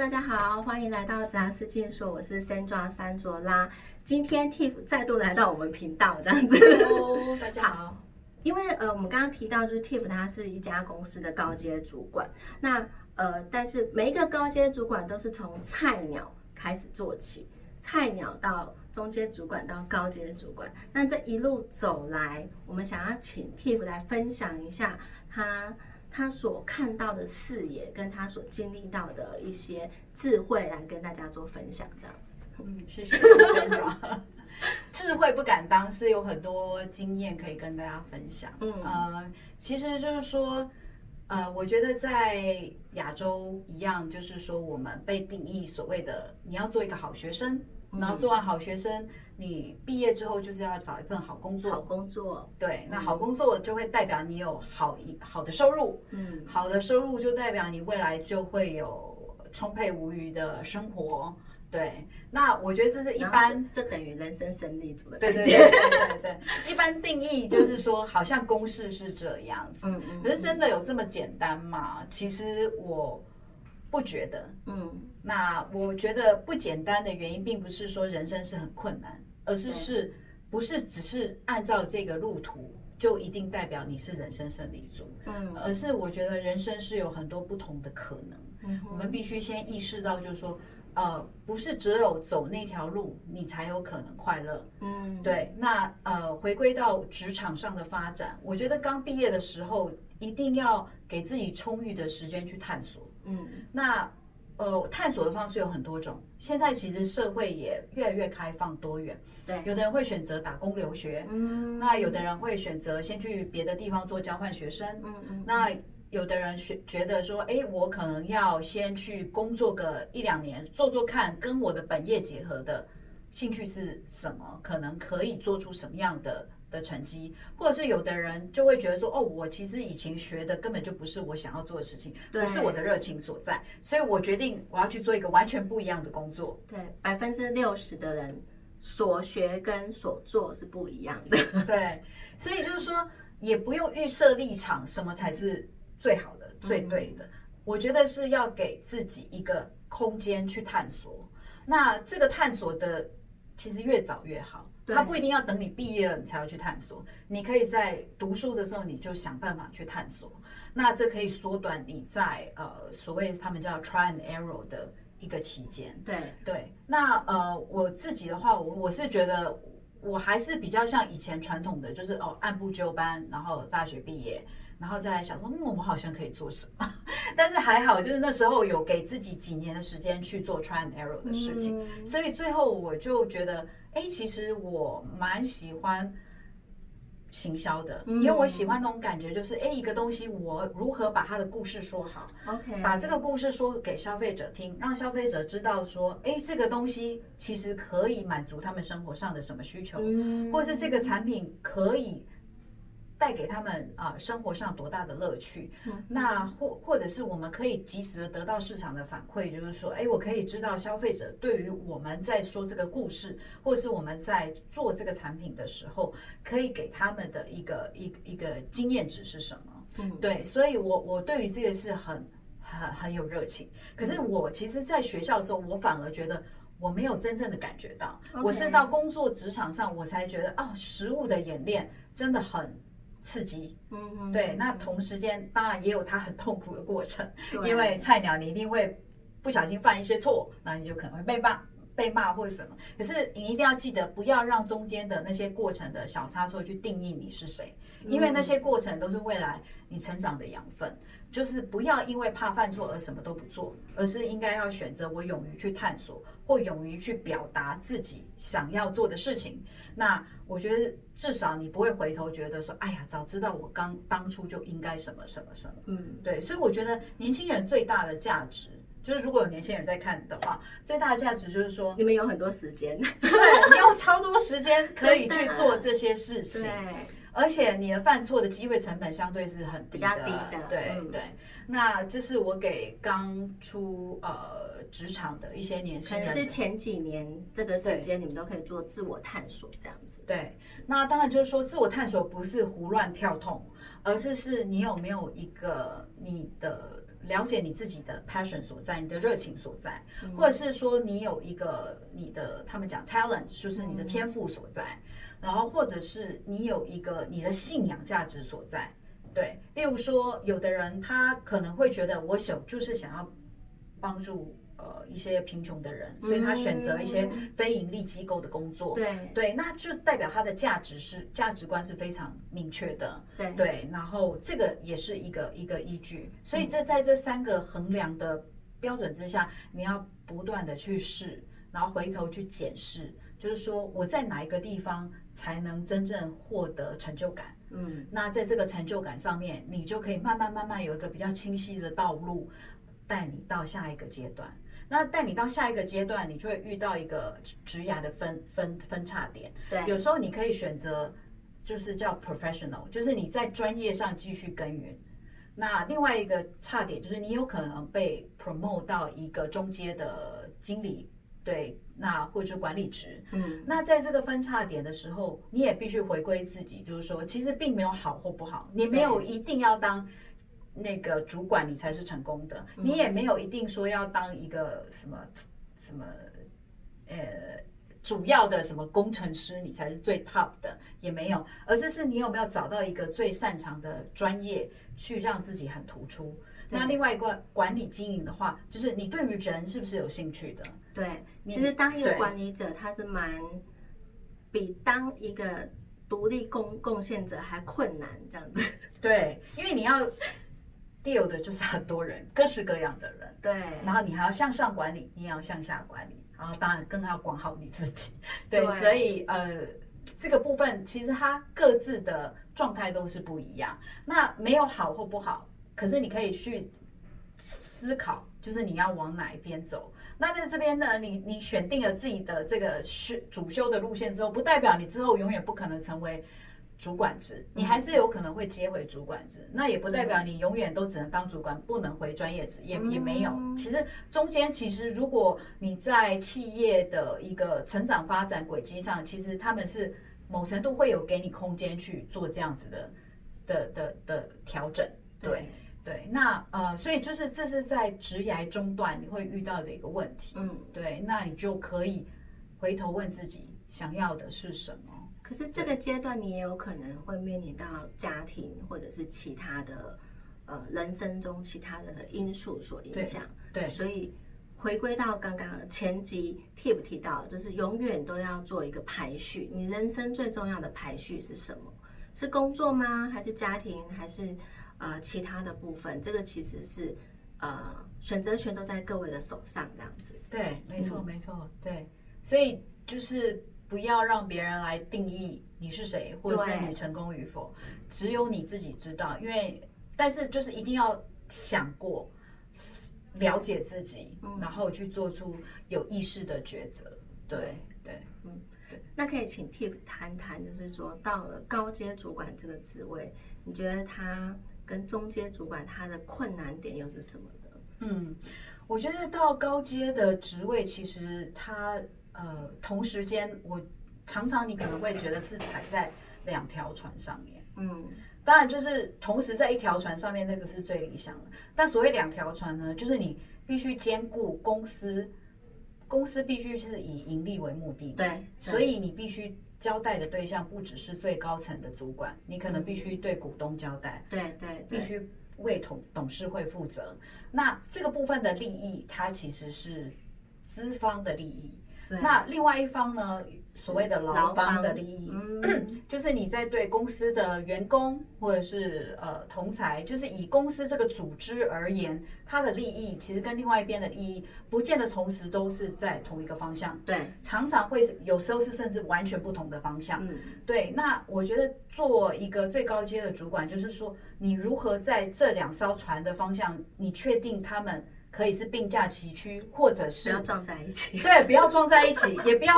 大家好，欢迎来到杂事静说，我是 Sandra 山卓拉。今天 Tiff 再度来到我们频道，这样子。Hello，大家好。因为呃，我们刚刚提到就是 Tiff 他是一家公司的高阶主管，那呃，但是每一个高阶主管都是从菜鸟开始做起，菜鸟到中阶主管到高阶主管，那这一路走来，我们想要请 Tiff 来分享一下他。他所看到的视野，跟他所经历到的一些智慧，来跟大家做分享，这样子。嗯，谢谢。智慧不敢当，是有很多经验可以跟大家分享。嗯，呃，其实就是说，呃，我觉得在亚洲一样，就是说，我们被定义所谓的你要做一个好学生。然后做完好学生，你毕业之后就是要找一份好工作。好工作，对，那好工作就会代表你有好一好的收入。嗯，好的收入就代表你未来就会有充沛无余的生活。对，那我觉得这是一般，就等于人生胜利组的对对对 对对，一般定义就是说，好像公式是这样子。嗯嗯。可是真的有这么简单吗？其实我。不觉得，嗯，那我觉得不简单的原因，并不是说人生是很困难，而是是不是只是按照这个路途就一定代表你是人生胜利组，嗯，而是我觉得人生是有很多不同的可能，嗯，我们必须先意识到，就是说，呃，不是只有走那条路你才有可能快乐，嗯，对，那呃，回归到职场上的发展，我觉得刚毕业的时候一定要给自己充裕的时间去探索。嗯，那呃，探索的方式有很多种。现在其实社会也越来越开放多元。对，有的人会选择打工留学，嗯，那有的人会选择先去别的地方做交换学生，嗯嗯，那有的人选觉得说，哎，我可能要先去工作个一两年，做做看，跟我的本业结合的兴趣是什么，可能可以做出什么样的。的成绩，或者是有的人就会觉得说，哦，我其实以前学的根本就不是我想要做的事情，不是我的热情所在，所以我决定我要去做一个完全不一样的工作。对，百分之六十的人所学跟所做是不一样的。对，所以就是说，也不用预设立场，什么才是最好的、最对的。我觉得是要给自己一个空间去探索。那这个探索的，其实越早越好。他不一定要等你毕业了你才要去探索，你可以在读书的时候你就想办法去探索。那这可以缩短你在呃所谓他们叫 try and error 的一个期间。对对，那呃我自己的话，我我是觉得我还是比较像以前传统的，就是哦按部就班，然后大学毕业，然后再来想说，嗯，我们好像可以做什么。但是还好，就是那时候有给自己几年的时间去做 try and error 的事情，所以最后我就觉得。哎，其实我蛮喜欢行销的，因为我喜欢那种感觉，就是哎，一个东西我如何把它的故事说好，OK，把这个故事说给消费者听，让消费者知道说，哎，这个东西其实可以满足他们生活上的什么需求，或是这个产品可以。带给他们啊生活上多大的乐趣？那或或者是我们可以及时的得到市场的反馈，就是说，哎，我可以知道消费者对于我们在说这个故事，或者是我们在做这个产品的时候，可以给他们的一个一一个经验值是什么？嗯，对，所以我我对于这个是很很很有热情。可是我其实在学校的时候，我反而觉得我没有真正的感觉到，我是到工作职场上，我才觉得啊，实物的演练真的很。刺激，嗯嗯，对，那同时间当然也有它很痛苦的过程，因为菜鸟你一定会不小心犯一些错，那你就可能会被骂、被骂或者什么。可是你一定要记得，不要让中间的那些过程的小差错去定义你是谁，因为那些过程都是未来你成长的养分。就是不要因为怕犯错而什么都不做，而是应该要选择我勇于去探索，或勇于去表达自己想要做的事情。那我觉得至少你不会回头觉得说，哎呀，早知道我刚当初就应该什么什么什么。嗯，对。所以我觉得年轻人最大的价值，就是如果有年轻人在看的话，最大的价值就是说，你们有很多时间，对，你有超多时间可以去做这些事情。对。而且你的犯错的机会成本相对是很比较低的，对对。那这是我给刚出呃职场的一些年轻人，可能是前几年这个时间你们都可以做自我探索这样子。对，那当然就是说自我探索不是胡乱跳痛，而是是你有没有一个你的了解你自己的 passion 所在，你的热情所在，或者是说你有一个你的他们讲 talent，就是你的天赋所在，然后或者是你有一个你的信仰价值所在。对，例如说，有的人他可能会觉得我想就是想要帮助。呃，一些贫穷的人，所以他选择一些非盈利机构的工作。对对，那就是代表他的价值是价值观是非常明确的。对对，然后这个也是一个一个依据。所以这在这三个衡量的标准之下，你要不断的去试，然后回头去检视，就是说我在哪一个地方才能真正获得成就感。嗯，那在这个成就感上面，你就可以慢慢慢慢有一个比较清晰的道路，带你到下一个阶段。那带你到下一个阶段，你就会遇到一个职涯的分分分叉点。对，有时候你可以选择，就是叫 professional，就是你在专业上继续耕耘。那另外一个差点就是你有可能被 promote 到一个中阶的经理，对，那或者管理职。嗯，那在这个分叉点的时候，你也必须回归自己，就是说，其实并没有好或不好，你没有一定要当。那个主管你才是成功的，你也没有一定说要当一个什么什么呃主要的什么工程师你才是最 top 的，也没有，而是是你有没有找到一个最擅长的专业去让自己很突出。那另外一个管理经营的话，就是你对于人是不是有兴趣的？对，其实当一个管理者，他是蛮比当一个独立贡贡献者还困难这样子。对，因为你要。Deal 的就是很多人，各式各样的人，对。然后你还要向上管理，你也要向下管理，然后当然更要管好你自己，对。所以呃，这个部分其实它各自的状态都是不一样。那没有好或不好，可是你可以去思考，就是你要往哪一边走。那在这边呢，你你选定了自己的这个修主修的路线之后，不代表你之后永远不可能成为。主管职，你还是有可能会接回主管职，那也不代表你永远都只能当主管，不能回专业职，也也没有。其实中间，其实如果你在企业的一个成长发展轨迹上，其实他们是某程度会有给你空间去做这样子的的的的调整。对对，那呃，所以就是这是在职涯中段你会遇到的一个问题。嗯，对，那你就可以回头问自己，想要的是什么。可是这个阶段，你也有可能会面临到家庭或者是其他的呃人生中其他的因素所影响。对，所以回归到刚刚前集 tip 提到，就是永远都要做一个排序。你人生最重要的排序是什么？是工作吗？还是家庭？还是呃其他的部分？这个其实是呃选择权都在各位的手上，这样子。对，没错，没错，对。所以就是。不要让别人来定义你是谁，或者是你成功与否，只有你自己知道。因为，但是就是一定要想过，了解自己，然后去做出有意识的抉择。对对，嗯，对。那可以请 Tiff 谈谈，就是说到了高阶主管这个职位，你觉得他跟中阶主管他的困难点又是什么的？嗯，我觉得到高阶的职位，其实他。呃，同时间，我常常你可能会觉得是踩在两条船上面。嗯，当然就是同时在一条船上面，那个是最理想的。但所谓两条船呢，就是你必须兼顾公司，公司必须是以盈利为目的。对，所以你必须交代的对象不只是最高层的主管，你可能必须对股东交代。对对，必须为董董事会负责。那这个部分的利益，它其实是资方的利益。那另外一方呢？所谓的劳方的利益，就是你在对公司的员工或者是呃同才，就是以公司这个组织而言，它的利益其实跟另外一边的利益，不见得同时都是在同一个方向。对，常常会有时候是甚至完全不同的方向。嗯，对。那我觉得做一个最高阶的主管，就是说你如何在这两艘船的方向，你确定他们。可以是并驾齐驱，或者是不要撞在一起。对，不要撞在一起，也不要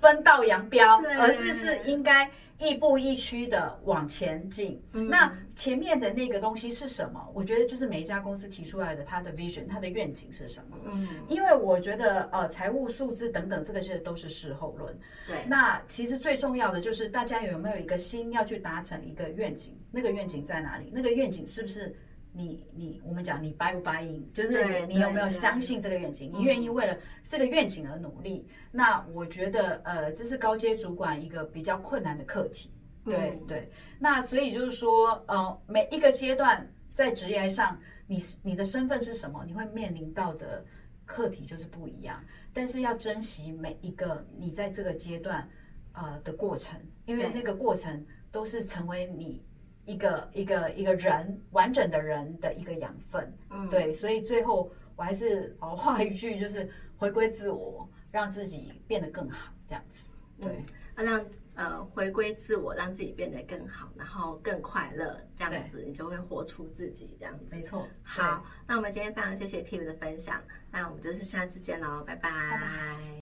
分道扬镳，而是是应该亦步亦趋的往前进。那前面的那个东西是什么？我觉得就是每一家公司提出来的，它的 vision，它的愿景是什么？嗯，因为我觉得呃，财务数字等等，这个些都是事后论。对，那其实最重要的就是大家有没有一个心要去达成一个愿景？那个愿景在哪里？那个愿景是不是？你你我们讲你 buy 不 buy in，就是你你有没有相信这个愿景？你愿意为了这个愿景而努力？那我觉得呃，这是高阶主管一个比较困难的课题。对对，那所以就是说，呃，每一个阶段在职业上，你你的身份是什么？你会面临到的课题就是不一样。但是要珍惜每一个你在这个阶段呃的过程，因为那个过程都是成为你一个一个一个人完整的人的一个养分。嗯，对，所以最后我还是哦 画一句，就是回归自我，让自己变得更好，这样子。对。要让呃回归自我，让自己变得更好，然后更快乐，这样子你就会活出自己这样子。没错。好，那我们今天非常谢谢 T i f 的分享，那我们就是下次见喽，拜拜。